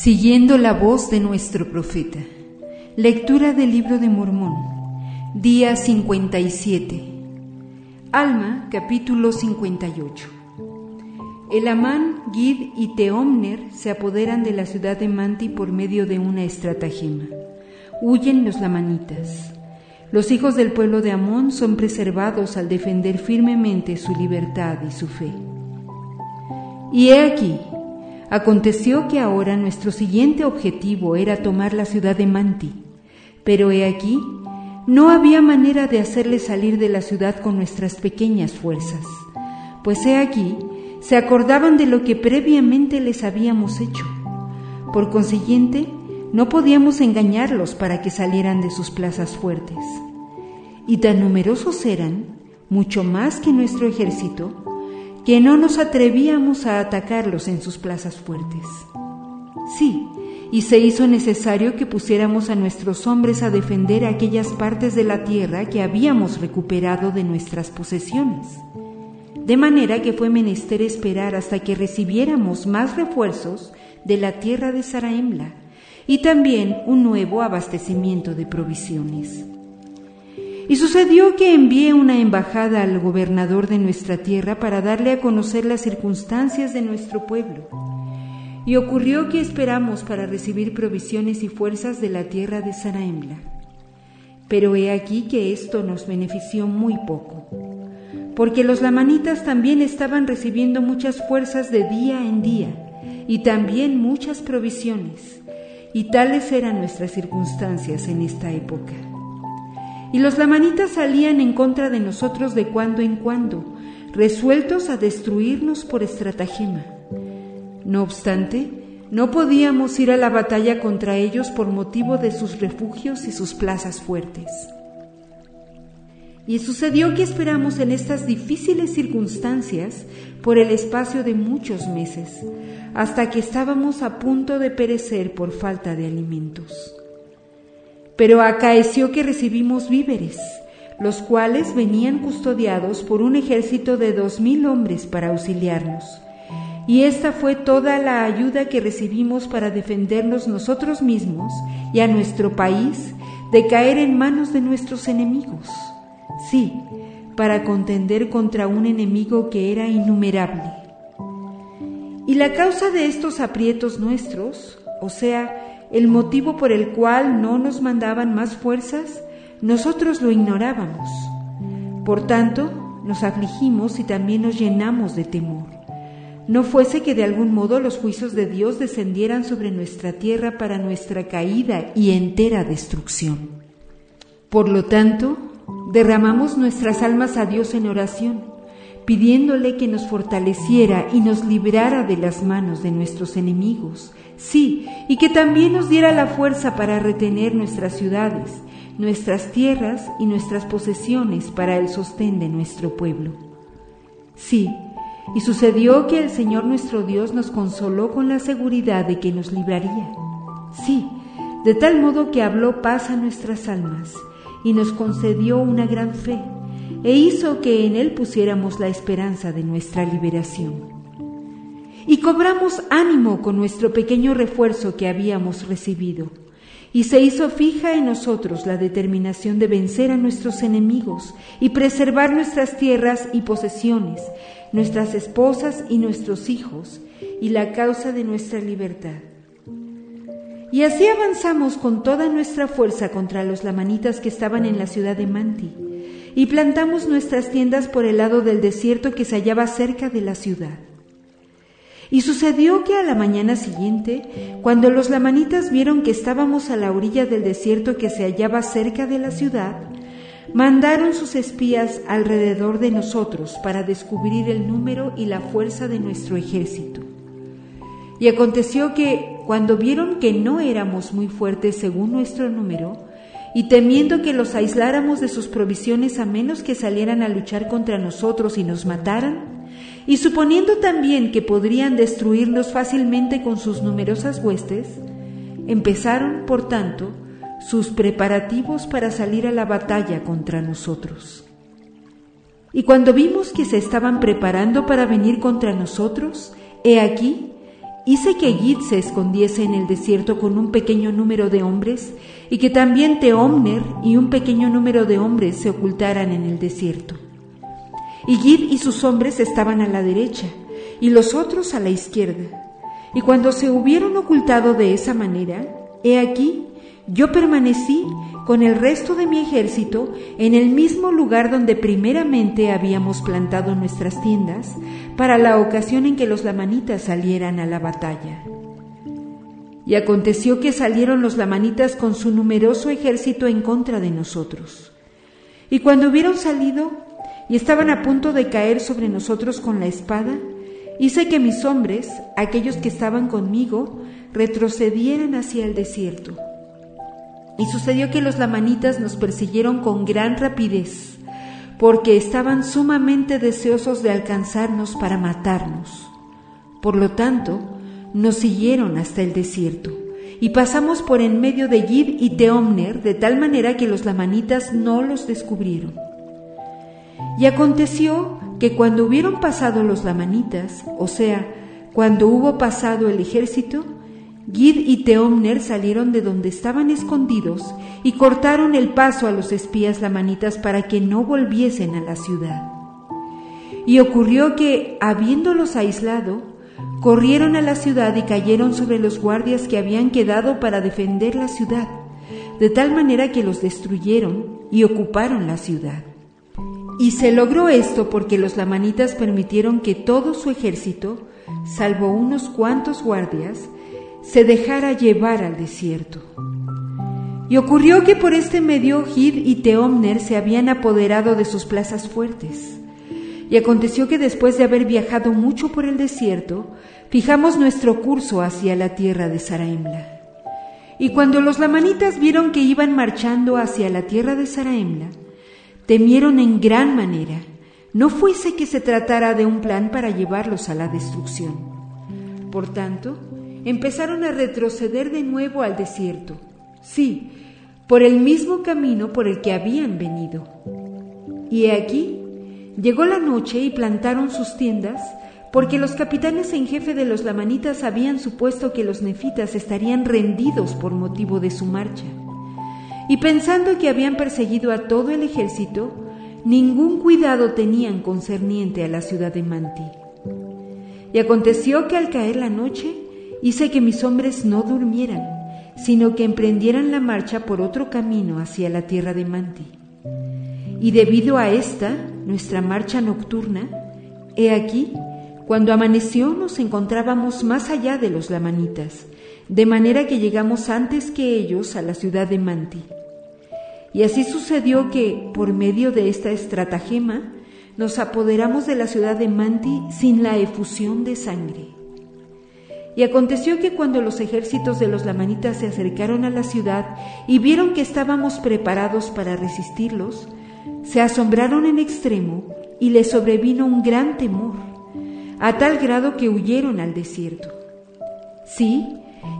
Siguiendo la voz de nuestro profeta. Lectura del libro de Mormón. Día 57. Alma, capítulo 58. Elamán, Gid y Teomner se apoderan de la ciudad de Manti por medio de una estratagema. Huyen los lamanitas. Los hijos del pueblo de Amón son preservados al defender firmemente su libertad y su fe. Y he aquí, Aconteció que ahora nuestro siguiente objetivo era tomar la ciudad de Manti, pero he aquí, no había manera de hacerle salir de la ciudad con nuestras pequeñas fuerzas, pues he aquí, se acordaban de lo que previamente les habíamos hecho. Por consiguiente, no podíamos engañarlos para que salieran de sus plazas fuertes. Y tan numerosos eran, mucho más que nuestro ejército, que no nos atrevíamos a atacarlos en sus plazas fuertes. Sí, y se hizo necesario que pusiéramos a nuestros hombres a defender aquellas partes de la tierra que habíamos recuperado de nuestras posesiones. De manera que fue menester esperar hasta que recibiéramos más refuerzos de la tierra de Saraemla y también un nuevo abastecimiento de provisiones. Y sucedió que envié una embajada al gobernador de nuestra tierra para darle a conocer las circunstancias de nuestro pueblo. Y ocurrió que esperamos para recibir provisiones y fuerzas de la tierra de Saraembla. Pero he aquí que esto nos benefició muy poco, porque los lamanitas también estaban recibiendo muchas fuerzas de día en día, y también muchas provisiones, y tales eran nuestras circunstancias en esta época. Y los lamanitas salían en contra de nosotros de cuando en cuando, resueltos a destruirnos por estratagema. No obstante, no podíamos ir a la batalla contra ellos por motivo de sus refugios y sus plazas fuertes. Y sucedió que esperamos en estas difíciles circunstancias por el espacio de muchos meses, hasta que estábamos a punto de perecer por falta de alimentos. Pero acaeció que recibimos víveres, los cuales venían custodiados por un ejército de dos mil hombres para auxiliarnos. Y esta fue toda la ayuda que recibimos para defendernos nosotros mismos y a nuestro país de caer en manos de nuestros enemigos. Sí, para contender contra un enemigo que era innumerable. Y la causa de estos aprietos nuestros, o sea, el motivo por el cual no nos mandaban más fuerzas, nosotros lo ignorábamos. Por tanto, nos afligimos y también nos llenamos de temor. No fuese que de algún modo los juicios de Dios descendieran sobre nuestra tierra para nuestra caída y entera destrucción. Por lo tanto, derramamos nuestras almas a Dios en oración, pidiéndole que nos fortaleciera y nos librara de las manos de nuestros enemigos Sí, y que también nos diera la fuerza para retener nuestras ciudades, nuestras tierras y nuestras posesiones para el sostén de nuestro pueblo. Sí, y sucedió que el Señor nuestro Dios nos consoló con la seguridad de que nos libraría. Sí, de tal modo que habló paz a nuestras almas y nos concedió una gran fe e hizo que en Él pusiéramos la esperanza de nuestra liberación y cobramos ánimo con nuestro pequeño refuerzo que habíamos recibido. Y se hizo fija en nosotros la determinación de vencer a nuestros enemigos y preservar nuestras tierras y posesiones, nuestras esposas y nuestros hijos, y la causa de nuestra libertad. Y así avanzamos con toda nuestra fuerza contra los lamanitas que estaban en la ciudad de Manti, y plantamos nuestras tiendas por el lado del desierto que se hallaba cerca de la ciudad. Y sucedió que a la mañana siguiente, cuando los lamanitas vieron que estábamos a la orilla del desierto que se hallaba cerca de la ciudad, mandaron sus espías alrededor de nosotros para descubrir el número y la fuerza de nuestro ejército. Y aconteció que, cuando vieron que no éramos muy fuertes según nuestro número, y temiendo que los aisláramos de sus provisiones a menos que salieran a luchar contra nosotros y nos mataran, y suponiendo también que podrían destruirnos fácilmente con sus numerosas huestes, empezaron, por tanto, sus preparativos para salir a la batalla contra nosotros. Y cuando vimos que se estaban preparando para venir contra nosotros, he aquí, hice que Gid se escondiese en el desierto con un pequeño número de hombres y que también Teomner y un pequeño número de hombres se ocultaran en el desierto. Y Gid y sus hombres estaban a la derecha y los otros a la izquierda. Y cuando se hubieron ocultado de esa manera, he aquí, yo permanecí con el resto de mi ejército en el mismo lugar donde primeramente habíamos plantado nuestras tiendas para la ocasión en que los lamanitas salieran a la batalla. Y aconteció que salieron los lamanitas con su numeroso ejército en contra de nosotros. Y cuando hubieron salido y estaban a punto de caer sobre nosotros con la espada, hice que mis hombres, aquellos que estaban conmigo, retrocedieran hacia el desierto. Y sucedió que los lamanitas nos persiguieron con gran rapidez, porque estaban sumamente deseosos de alcanzarnos para matarnos. Por lo tanto, nos siguieron hasta el desierto y pasamos por en medio de Gid y Teomner de tal manera que los lamanitas no los descubrieron. Y aconteció que cuando hubieron pasado los lamanitas, o sea, cuando hubo pasado el ejército, Gid y Teomner salieron de donde estaban escondidos y cortaron el paso a los espías lamanitas para que no volviesen a la ciudad. Y ocurrió que, habiéndolos aislado, corrieron a la ciudad y cayeron sobre los guardias que habían quedado para defender la ciudad, de tal manera que los destruyeron y ocuparon la ciudad. Y se logró esto porque los lamanitas permitieron que todo su ejército, salvo unos cuantos guardias, se dejara llevar al desierto. Y ocurrió que por este medio Gid y Teomner se habían apoderado de sus plazas fuertes. Y aconteció que después de haber viajado mucho por el desierto, fijamos nuestro curso hacia la tierra de Saraemla. Y cuando los lamanitas vieron que iban marchando hacia la tierra de Saraemla, temieron en gran manera, no fuese que se tratara de un plan para llevarlos a la destrucción. Por tanto, empezaron a retroceder de nuevo al desierto, sí, por el mismo camino por el que habían venido. Y aquí Llegó la noche y plantaron sus tiendas, porque los capitanes en jefe de los lamanitas habían supuesto que los nefitas estarían rendidos por motivo de su marcha. Y pensando que habían perseguido a todo el ejército, ningún cuidado tenían concerniente a la ciudad de Manti. Y aconteció que al caer la noche hice que mis hombres no durmieran, sino que emprendieran la marcha por otro camino hacia la tierra de Manti. Y debido a esta, nuestra marcha nocturna, he aquí, cuando amaneció nos encontrábamos más allá de los lamanitas, de manera que llegamos antes que ellos a la ciudad de Manti. Y así sucedió que, por medio de esta estratagema, nos apoderamos de la ciudad de Manti sin la efusión de sangre. Y aconteció que cuando los ejércitos de los lamanitas se acercaron a la ciudad y vieron que estábamos preparados para resistirlos, se asombraron en extremo y les sobrevino un gran temor, a tal grado que huyeron al desierto. Sí,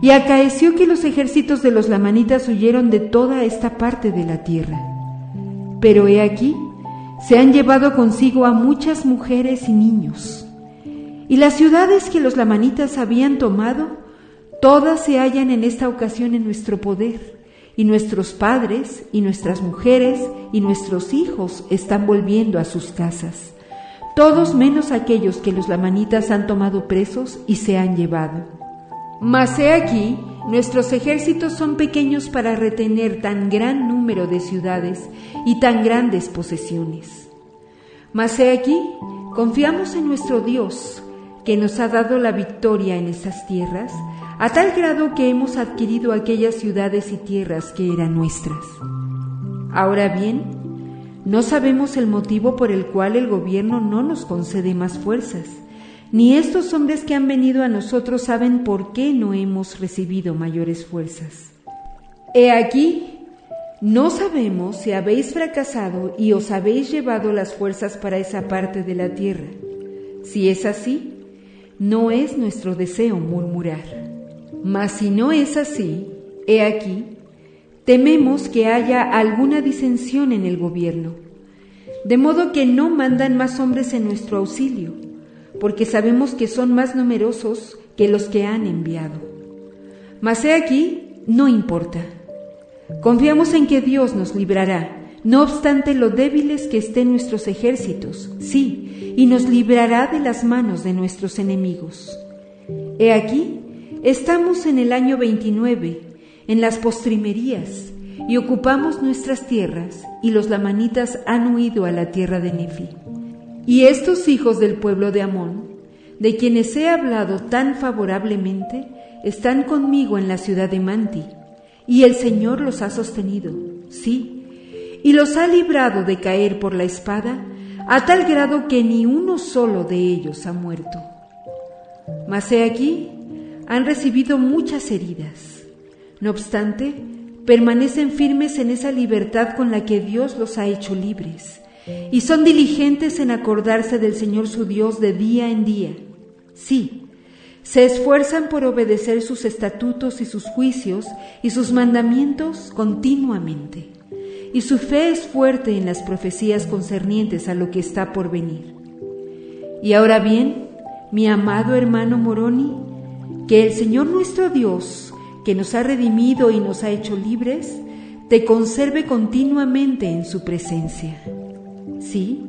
y acaeció que los ejércitos de los lamanitas huyeron de toda esta parte de la tierra. Pero he aquí, se han llevado consigo a muchas mujeres y niños. Y las ciudades que los lamanitas habían tomado, todas se hallan en esta ocasión en nuestro poder y nuestros padres y nuestras mujeres y nuestros hijos están volviendo a sus casas, todos menos aquellos que los lamanitas han tomado presos y se han llevado. Mas he aquí, nuestros ejércitos son pequeños para retener tan gran número de ciudades y tan grandes posesiones. Mas he aquí, confiamos en nuestro Dios, que nos ha dado la victoria en esas tierras, a tal grado que hemos adquirido aquellas ciudades y tierras que eran nuestras. Ahora bien, no sabemos el motivo por el cual el gobierno no nos concede más fuerzas, ni estos hombres que han venido a nosotros saben por qué no hemos recibido mayores fuerzas. He aquí, no sabemos si habéis fracasado y os habéis llevado las fuerzas para esa parte de la tierra. Si es así, no es nuestro deseo murmurar. Mas si no es así, he aquí, tememos que haya alguna disensión en el gobierno, de modo que no mandan más hombres en nuestro auxilio, porque sabemos que son más numerosos que los que han enviado. Mas he aquí, no importa. Confiamos en que Dios nos librará, no obstante lo débiles que estén nuestros ejércitos, sí, y nos librará de las manos de nuestros enemigos. He aquí, estamos en el año 29, en las postrimerías, y ocupamos nuestras tierras, y los lamanitas han huido a la tierra de Nefi. Y estos hijos del pueblo de Amón, de quienes he hablado tan favorablemente, están conmigo en la ciudad de Manti, y el Señor los ha sostenido, sí, y los ha librado de caer por la espada, a tal grado que ni uno solo de ellos ha muerto. Mas he aquí, han recibido muchas heridas. No obstante, permanecen firmes en esa libertad con la que Dios los ha hecho libres, y son diligentes en acordarse del Señor su Dios de día en día. Sí, se esfuerzan por obedecer sus estatutos y sus juicios y sus mandamientos continuamente, y su fe es fuerte en las profecías concernientes a lo que está por venir. Y ahora bien, mi amado hermano Moroni, que el Señor nuestro Dios, que nos ha redimido y nos ha hecho libres, te conserve continuamente en su presencia. Sí,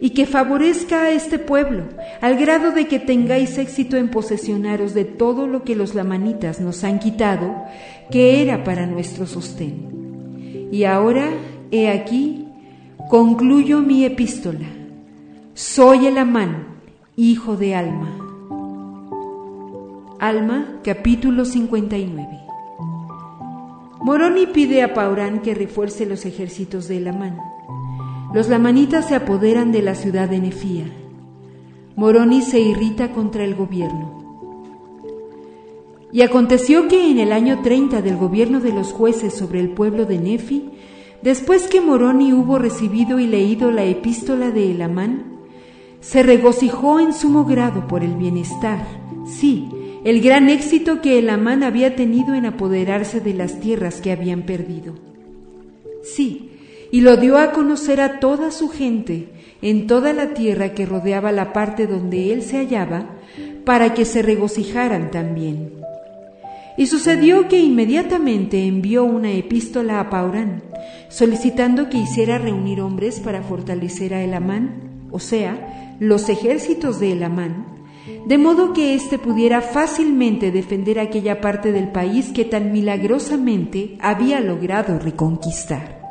y que favorezca a este pueblo, al grado de que tengáis éxito en posesionaros de todo lo que los lamanitas nos han quitado, que era para nuestro sostén. Y ahora, he aquí, concluyo mi epístola. Soy el Amán, hijo de Alma. Alma, capítulo 59. Moroni pide a Paurán que refuerce los ejércitos de Elamán. Los lamanitas se apoderan de la ciudad de Nefía. Moroni se irrita contra el gobierno. Y aconteció que en el año 30 del gobierno de los jueces sobre el pueblo de Nefi, después que Moroni hubo recibido y leído la epístola de Elamán, se regocijó en sumo grado por el bienestar, sí, el gran éxito que el Amán había tenido en apoderarse de las tierras que habían perdido. Sí, y lo dio a conocer a toda su gente en toda la tierra que rodeaba la parte donde él se hallaba, para que se regocijaran también. Y sucedió que inmediatamente envió una epístola a Paurán, solicitando que hiciera reunir hombres para fortalecer a Elamán, o sea, los ejércitos de Elamán, de modo que éste pudiera fácilmente defender aquella parte del país que tan milagrosamente había logrado reconquistar.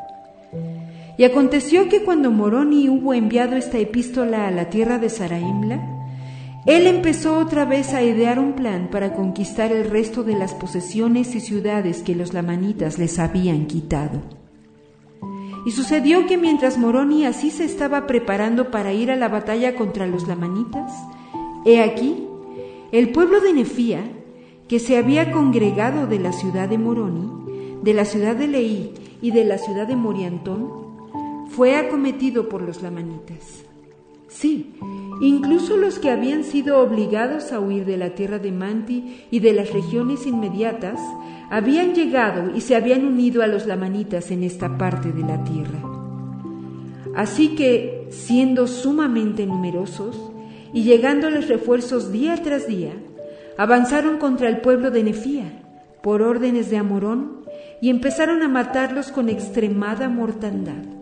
Y aconteció que cuando Moroni hubo enviado esta epístola a la tierra de Saraimla, él empezó otra vez a idear un plan para conquistar el resto de las posesiones y ciudades que los lamanitas les habían quitado. Y sucedió que mientras Moroni así se estaba preparando para ir a la batalla contra los lamanitas, He aquí, el pueblo de Nefía, que se había congregado de la ciudad de Moroni, de la ciudad de Leí y de la ciudad de Moriantón, fue acometido por los lamanitas. Sí, incluso los que habían sido obligados a huir de la tierra de Manti y de las regiones inmediatas, habían llegado y se habían unido a los lamanitas en esta parte de la tierra. Así que, siendo sumamente numerosos, y llegándoles refuerzos día tras día, avanzaron contra el pueblo de Nefía por órdenes de Amorón y empezaron a matarlos con extremada mortandad.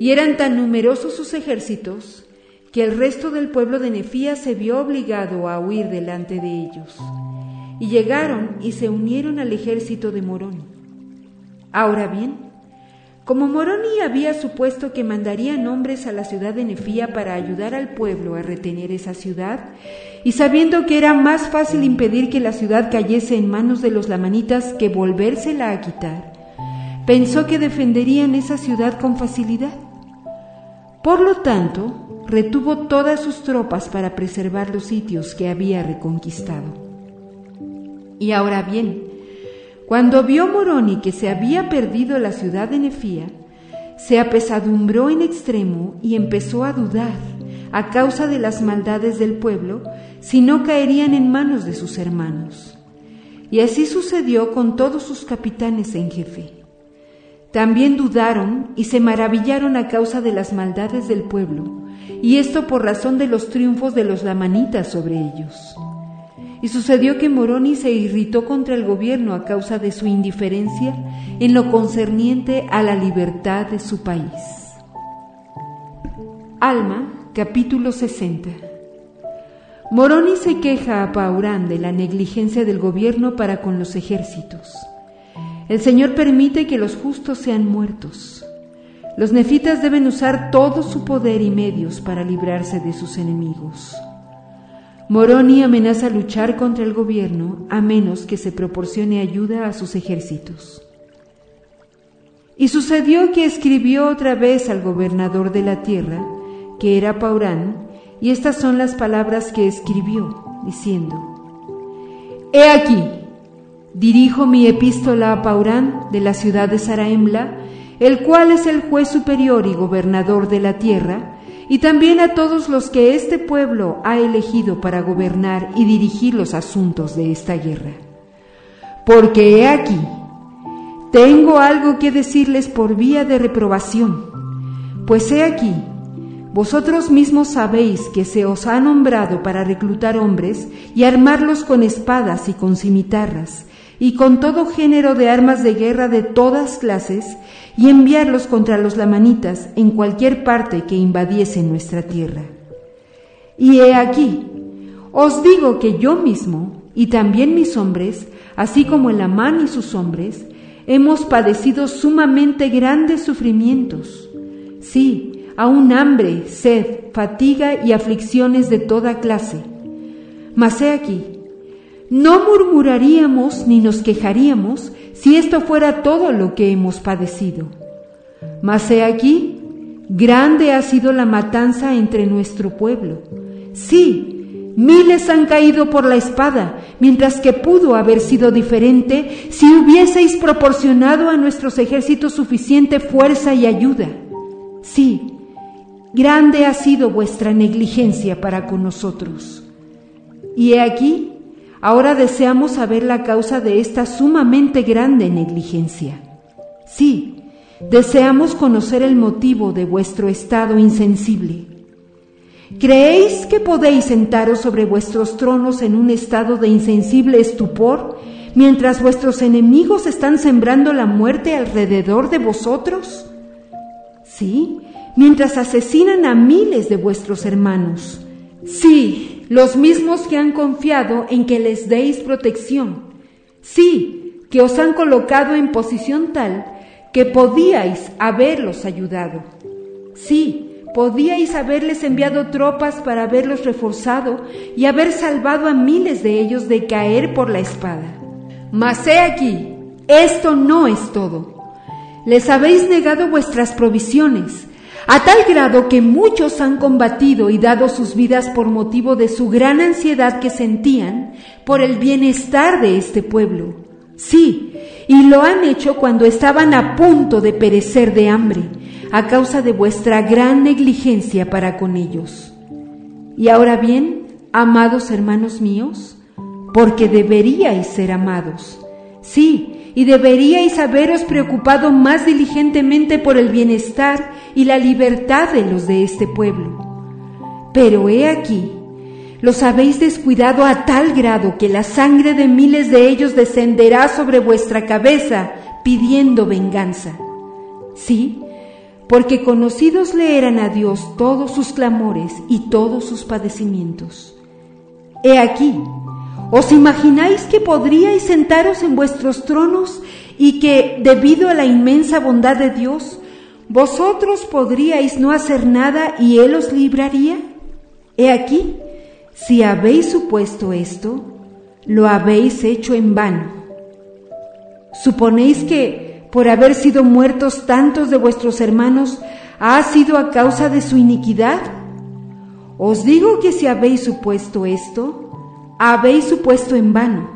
Y eran tan numerosos sus ejércitos que el resto del pueblo de Nefía se vio obligado a huir delante de ellos. Y llegaron y se unieron al ejército de Morón. Ahora bien, como Moroni había supuesto que mandaría hombres a la ciudad de Nefía para ayudar al pueblo a retener esa ciudad, y sabiendo que era más fácil impedir que la ciudad cayese en manos de los lamanitas que volvérsela a quitar, pensó que defenderían esa ciudad con facilidad. Por lo tanto, retuvo todas sus tropas para preservar los sitios que había reconquistado. Y ahora bien, cuando vio Moroni que se había perdido la ciudad de Nefía, se apesadumbró en extremo y empezó a dudar, a causa de las maldades del pueblo, si no caerían en manos de sus hermanos. Y así sucedió con todos sus capitanes en jefe. También dudaron y se maravillaron a causa de las maldades del pueblo, y esto por razón de los triunfos de los lamanitas sobre ellos. y sucedió que Moroni se irritó contra el gobierno a causa de su indiferencia en lo concerniente a la libertad de su país. Alma, capítulo 60. Moroni se queja a Paurán de la negligencia del gobierno para con los ejércitos. El Señor permite que los justos sean muertos. Los nefitas deben usar todo su poder y medios para librarse de sus enemigos. Moroni amenaza luchar contra el gobierno a menos que se proporcione ayuda a sus ejércitos. Y sucedió que escribió otra vez al gobernador de la tierra, que era Paurán, y estas son las palabras que escribió, diciendo, He aquí, dirijo mi epístola a Paurán de la ciudad de Saraemla, el cual es el juez superior y gobernador de la tierra, y también a todos los que este pueblo ha elegido para gobernar y dirigir los asuntos de esta guerra. Porque he aquí, tengo algo que decirles por vía de reprobación, pues he aquí, vosotros mismos sabéis que se os ha nombrado para reclutar hombres y armarlos con espadas y con cimitarras, y con todo género de armas de guerra de todas clases, y enviarlos contra los lamanitas en cualquier parte que invadiese nuestra tierra. Y he aquí, os digo que yo mismo, y también mis hombres, así como el Amán y sus hombres, hemos padecido sumamente grandes sufrimientos. Sí, aún hambre, sed, fatiga y aflicciones de toda clase. Mas he aquí, no murmuraríamos ni nos quejaríamos si esto fuera todo lo que hemos padecido. Mas he aquí, grande ha sido la matanza entre nuestro pueblo. Sí, miles han caído por la espada, mientras que pudo haber sido diferente si hubieseis proporcionado a nuestros ejércitos suficiente fuerza y ayuda. Sí, grande ha sido vuestra negligencia para con nosotros. Y he aquí, Ahora deseamos saber la causa de esta sumamente grande negligencia. Sí, deseamos conocer el motivo de vuestro estado insensible. ¿Creéis que podéis sentaros sobre vuestros tronos en un estado de insensible estupor mientras vuestros enemigos están sembrando la muerte alrededor de vosotros? Sí, mientras asesinan a miles de vuestros hermanos. Sí, los mismos que han confiado en que les deis protección. Sí, que os han colocado en posición tal que podíais haberlos ayudado. Sí, podíais haberles enviado tropas para haberlos reforzado y haber salvado a miles de ellos de caer por la espada. Mas he aquí, esto no es todo. Les habéis negado vuestras provisiones, a tal grado que muchos han combatido y dado sus vidas por motivo de su gran ansiedad que sentían por el bienestar de este pueblo. Sí, y lo han hecho cuando estaban a punto de perecer de hambre, a causa de vuestra gran negligencia para con ellos. Y ahora bien, amados hermanos míos, porque deberíais ser amados. Sí, y deberíais haberos preocupado más diligentemente por el bienestar y la libertad de los de este pueblo. Pero he aquí, los habéis descuidado a tal grado que la sangre de miles de ellos descenderá sobre vuestra cabeza pidiendo venganza. Sí, porque conocidos le eran a Dios todos sus clamores y todos sus padecimientos. He aquí, ¿Os imagináis que podríais sentaros en vuestros tronos y que, debido a la inmensa bondad de Dios, vosotros podríais no hacer nada y Él os libraría? He aquí, si habéis supuesto esto, lo habéis hecho en vano. ¿Suponéis que, por haber sido muertos tantos de vuestros hermanos, ha sido a causa de su iniquidad? Os digo que si habéis supuesto esto, habéis supuesto en vano,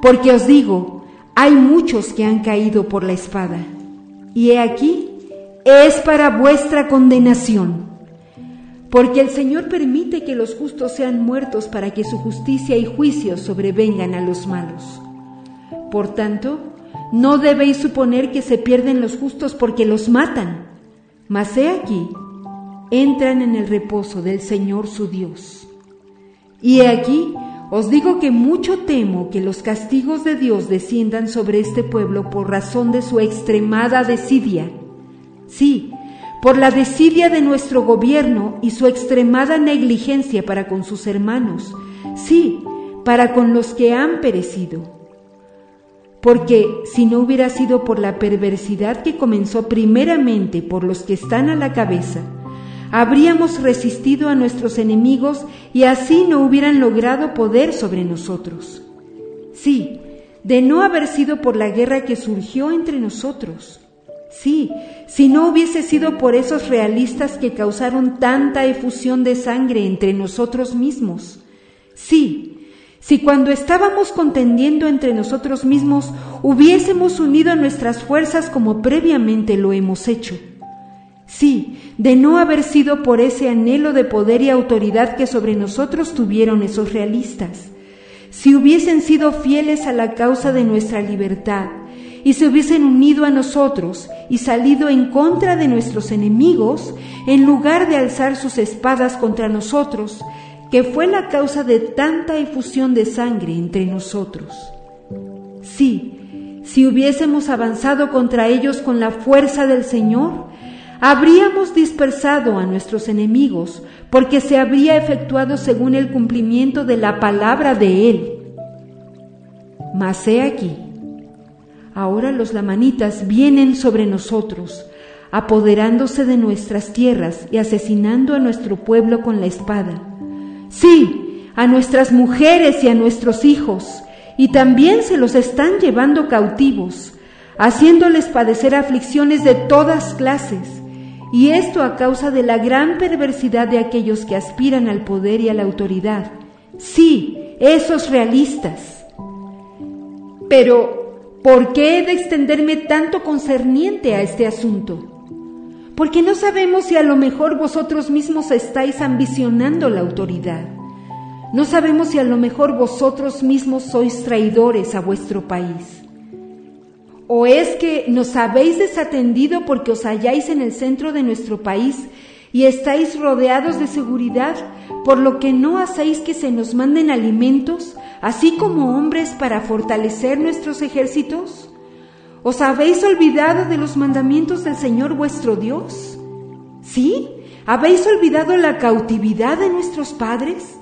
porque os digo, hay muchos que han caído por la espada, y he aquí, es para vuestra condenación. Porque el Señor permite que los justos sean muertos para que su justicia y juicio sobrevengan a los malos. Por tanto, no debéis suponer que se pierden los justos porque los matan, mas he aquí, entran en el reposo del Señor su Dios. Y he aquí, os digo que mucho temo que los castigos de Dios desciendan sobre este pueblo por razón de su extremada desidia. Sí, por la desidia de nuestro gobierno y su extremada negligencia para con sus hermanos. Sí, para con los que han perecido. Porque si no hubiera sido por la perversidad que comenzó primeramente por los que están a la cabeza, habríamos resistido a nuestros enemigos y así no hubieran logrado poder sobre nosotros. Sí, de no haber sido por la guerra que surgió entre nosotros. Sí, si no hubiese sido por esos realistas que causaron tanta efusión de sangre entre nosotros mismos. Sí, si cuando estábamos contendiendo entre nosotros mismos hubiésemos unido nuestras fuerzas como previamente lo hemos hecho. Sí, de no haber sido por ese anhelo de poder y autoridad que sobre nosotros tuvieron esos realistas, si hubiesen sido fieles a la causa de nuestra libertad y se hubiesen unido a nosotros y salido en contra de nuestros enemigos, en lugar de alzar sus espadas contra nosotros, que fue la causa de tanta efusión de sangre entre nosotros. Sí, si hubiésemos avanzado contra ellos con la fuerza del Señor, habríamos dispersado a nuestros enemigos, porque se habría efectuado según el cumplimiento de la palabra de Él. Mas he aquí, ahora los lamanitas vienen sobre nosotros, apoderándose de nuestras tierras y asesinando a nuestro pueblo con la espada. Sí, a nuestras mujeres y a nuestros hijos, y también se los están llevando cautivos, haciéndoles padecer aflicciones de todas clases y esto a causa de la gran perversidad de aquellos que aspiran al poder y a la autoridad. Sí, esos realistas. Pero, ¿por qué he de extenderme tanto concerniente a este asunto? Porque no sabemos si a lo mejor vosotros mismos estáis ambicionando la autoridad. No sabemos si a lo mejor vosotros mismos sois traidores a vuestro país. ¿O es que nos habéis desatendido porque os halláis en el centro de nuestro país y estáis rodeados de seguridad, por lo que no hacéis que se nos manden alimentos, así como hombres para fortalecer nuestros ejércitos? ¿Os habéis olvidado de los mandamientos del Señor vuestro Dios? ¿Sí? ¿Habéis olvidado la cautividad de nuestros padres?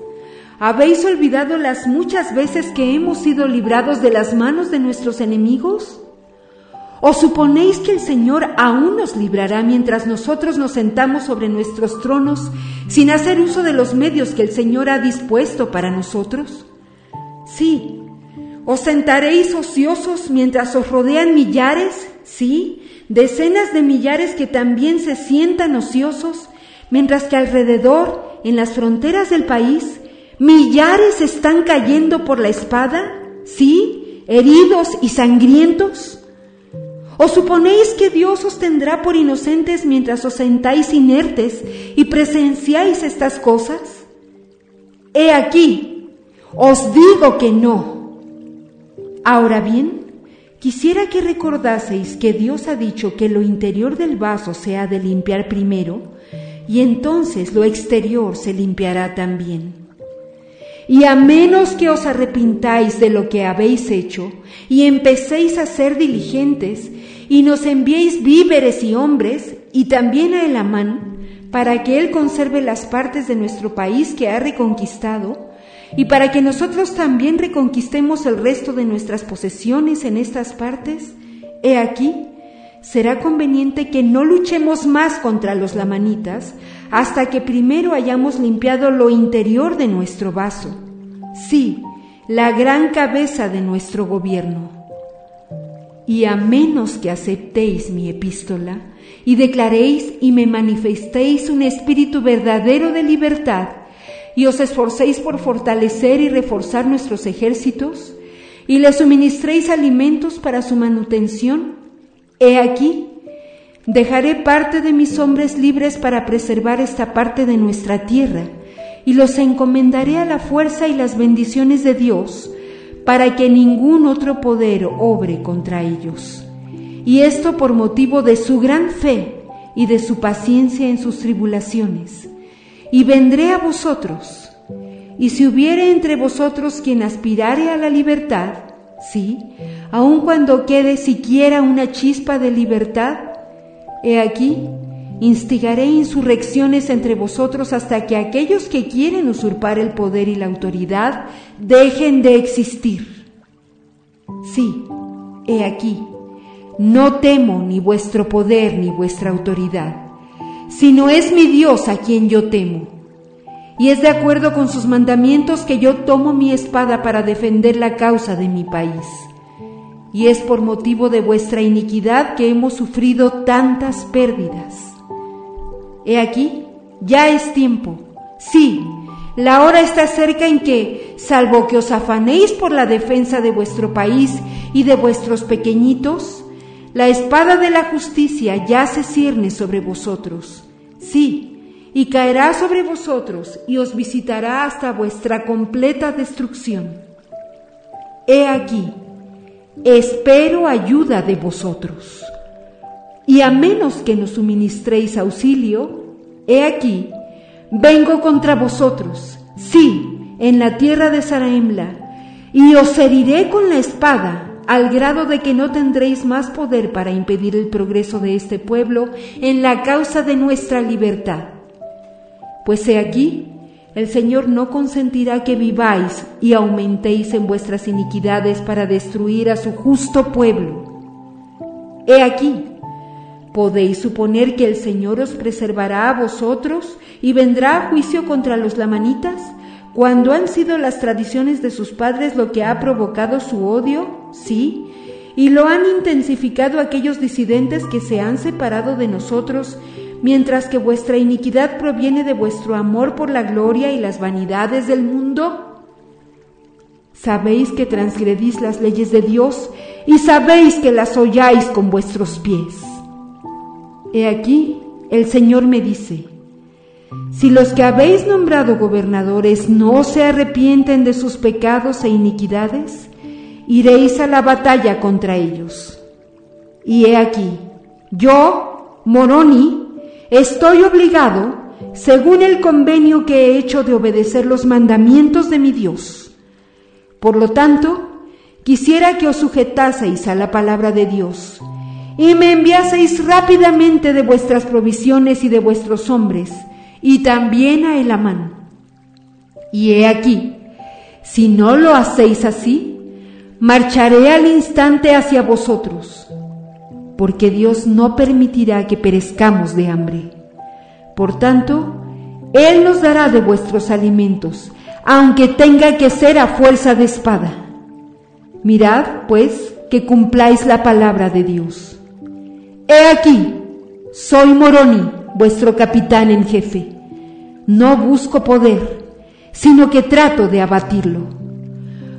¿Habéis olvidado las muchas veces que hemos sido librados de las manos de nuestros enemigos? ¿O suponéis que el Señor aún nos librará mientras nosotros nos sentamos sobre nuestros tronos sin hacer uso de los medios que el Señor ha dispuesto para nosotros? Sí. ¿Os sentaréis ociosos mientras os rodean millares? Sí. Decenas de millares que también se sientan ociosos, mientras que alrededor, en las fronteras del país, millares están cayendo por la espada? Sí. Heridos y sangrientos. ¿O suponéis que Dios os tendrá por inocentes mientras os sentáis inertes y presenciáis estas cosas? He aquí, os digo que no. Ahora bien, quisiera que recordaseis que Dios ha dicho que lo interior del vaso se ha de limpiar primero, y entonces lo exterior se limpiará también. Y a menos que os arrepintáis de lo que habéis hecho y empecéis a ser diligentes y nos enviéis víveres y hombres y también a Elamán para que él conserve las partes de nuestro país que ha reconquistado y para que nosotros también reconquistemos el resto de nuestras posesiones en estas partes, he aquí, será conveniente que no luchemos más contra los lamanitas hasta que primero hayamos limpiado lo interior de nuestro vaso, sí, la gran cabeza de nuestro gobierno y a menos que aceptéis mi epístola y declaréis y me manifestéis un espíritu verdadero de libertad y os esforcéis por fortalecer y reforzar nuestros ejércitos y les suministréis alimentos para su manutención, he aquí, dejaré parte de mis hombres libres para preservar esta parte de nuestra tierra y los encomendaré a la fuerza y las bendiciones de Dios, para que ningún otro poder obre contra ellos. Y esto por motivo de su gran fe y de su paciencia en sus tribulaciones. Y vendré a vosotros, Y si hubiere entre vosotros quien aspirare a la libertad, sí, aun cuando quede siquiera una chispa de libertad, he aquí, instigaré insurrecciones entre vosotros hasta que aquellos que quieren usurpar el poder y la autoridad dejen de existir. Sí, he aquí, no temo ni vuestro poder ni vuestra autoridad, sino es mi Dios a quien yo temo. Y es de acuerdo con sus mandamientos que yo tomo mi espada para defender la causa de mi país. Y es por motivo de vuestra iniquidad que hemos sufrido tantas pérdidas. He aquí, ya es tiempo. Sí, la hora está cerca en que, salvo que os afanéis por la defensa de vuestro país y de vuestros pequeñitos, la espada de la justicia ya se cierne sobre vosotros. Sí, y caerá sobre vosotros y os visitará hasta vuestra completa destrucción. He aquí, espero ayuda de vosotros. Y a menos que nos suministréis auxilio, he aquí, vengo contra vosotros, sí, en la tierra de Saraemla, y os heriré con la espada, al grado de que no tendréis más poder para impedir el progreso de este pueblo en la causa de nuestra libertad. Pues he aquí, el Señor no consentirá que viváis y aumentéis en vuestras iniquidades para destruir a su justo pueblo. He aquí, ¿Podéis suponer que el Señor os preservará a vosotros y vendrá a juicio contra los lamanitas, cuando han sido las tradiciones de sus padres lo que ha provocado su odio? Sí, y lo han intensificado aquellos disidentes que se han separado de nosotros, mientras que vuestra iniquidad proviene de vuestro amor por la gloria y las vanidades del mundo? Sabéis que transgredís las leyes de Dios y sabéis que las holláis con vuestros pies. He aquí, el Señor me dice, si los que habéis nombrado gobernadores no se arrepienten de sus pecados e iniquidades, iréis a la batalla contra ellos. Y he aquí, yo, Moroni, estoy obligado, según el convenio que he hecho de obedecer los mandamientos de mi Dios. Por lo tanto, quisiera que os sujetaseis a la palabra de Dios y me enviaseis rápidamente de vuestras provisiones y de vuestros hombres, y también a Elamán. Y he aquí, si no lo hacéis así, marcharé al instante hacia vosotros, porque Dios no permitirá que perezcamos de hambre. Por tanto, Él nos dará de vuestros alimentos, aunque tenga que ser a fuerza de espada. Mirad, pues, que cumpláis la palabra de Dios. He aquí, soy Moroni, vuestro capitán en jefe. No busco poder, sino que trato de abatirlo.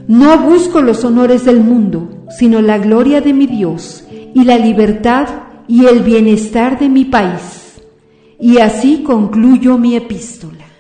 No busco los honores del mundo, sino la gloria de mi Dios y la libertad y el bienestar de mi país. Y así concluyo mi epístola.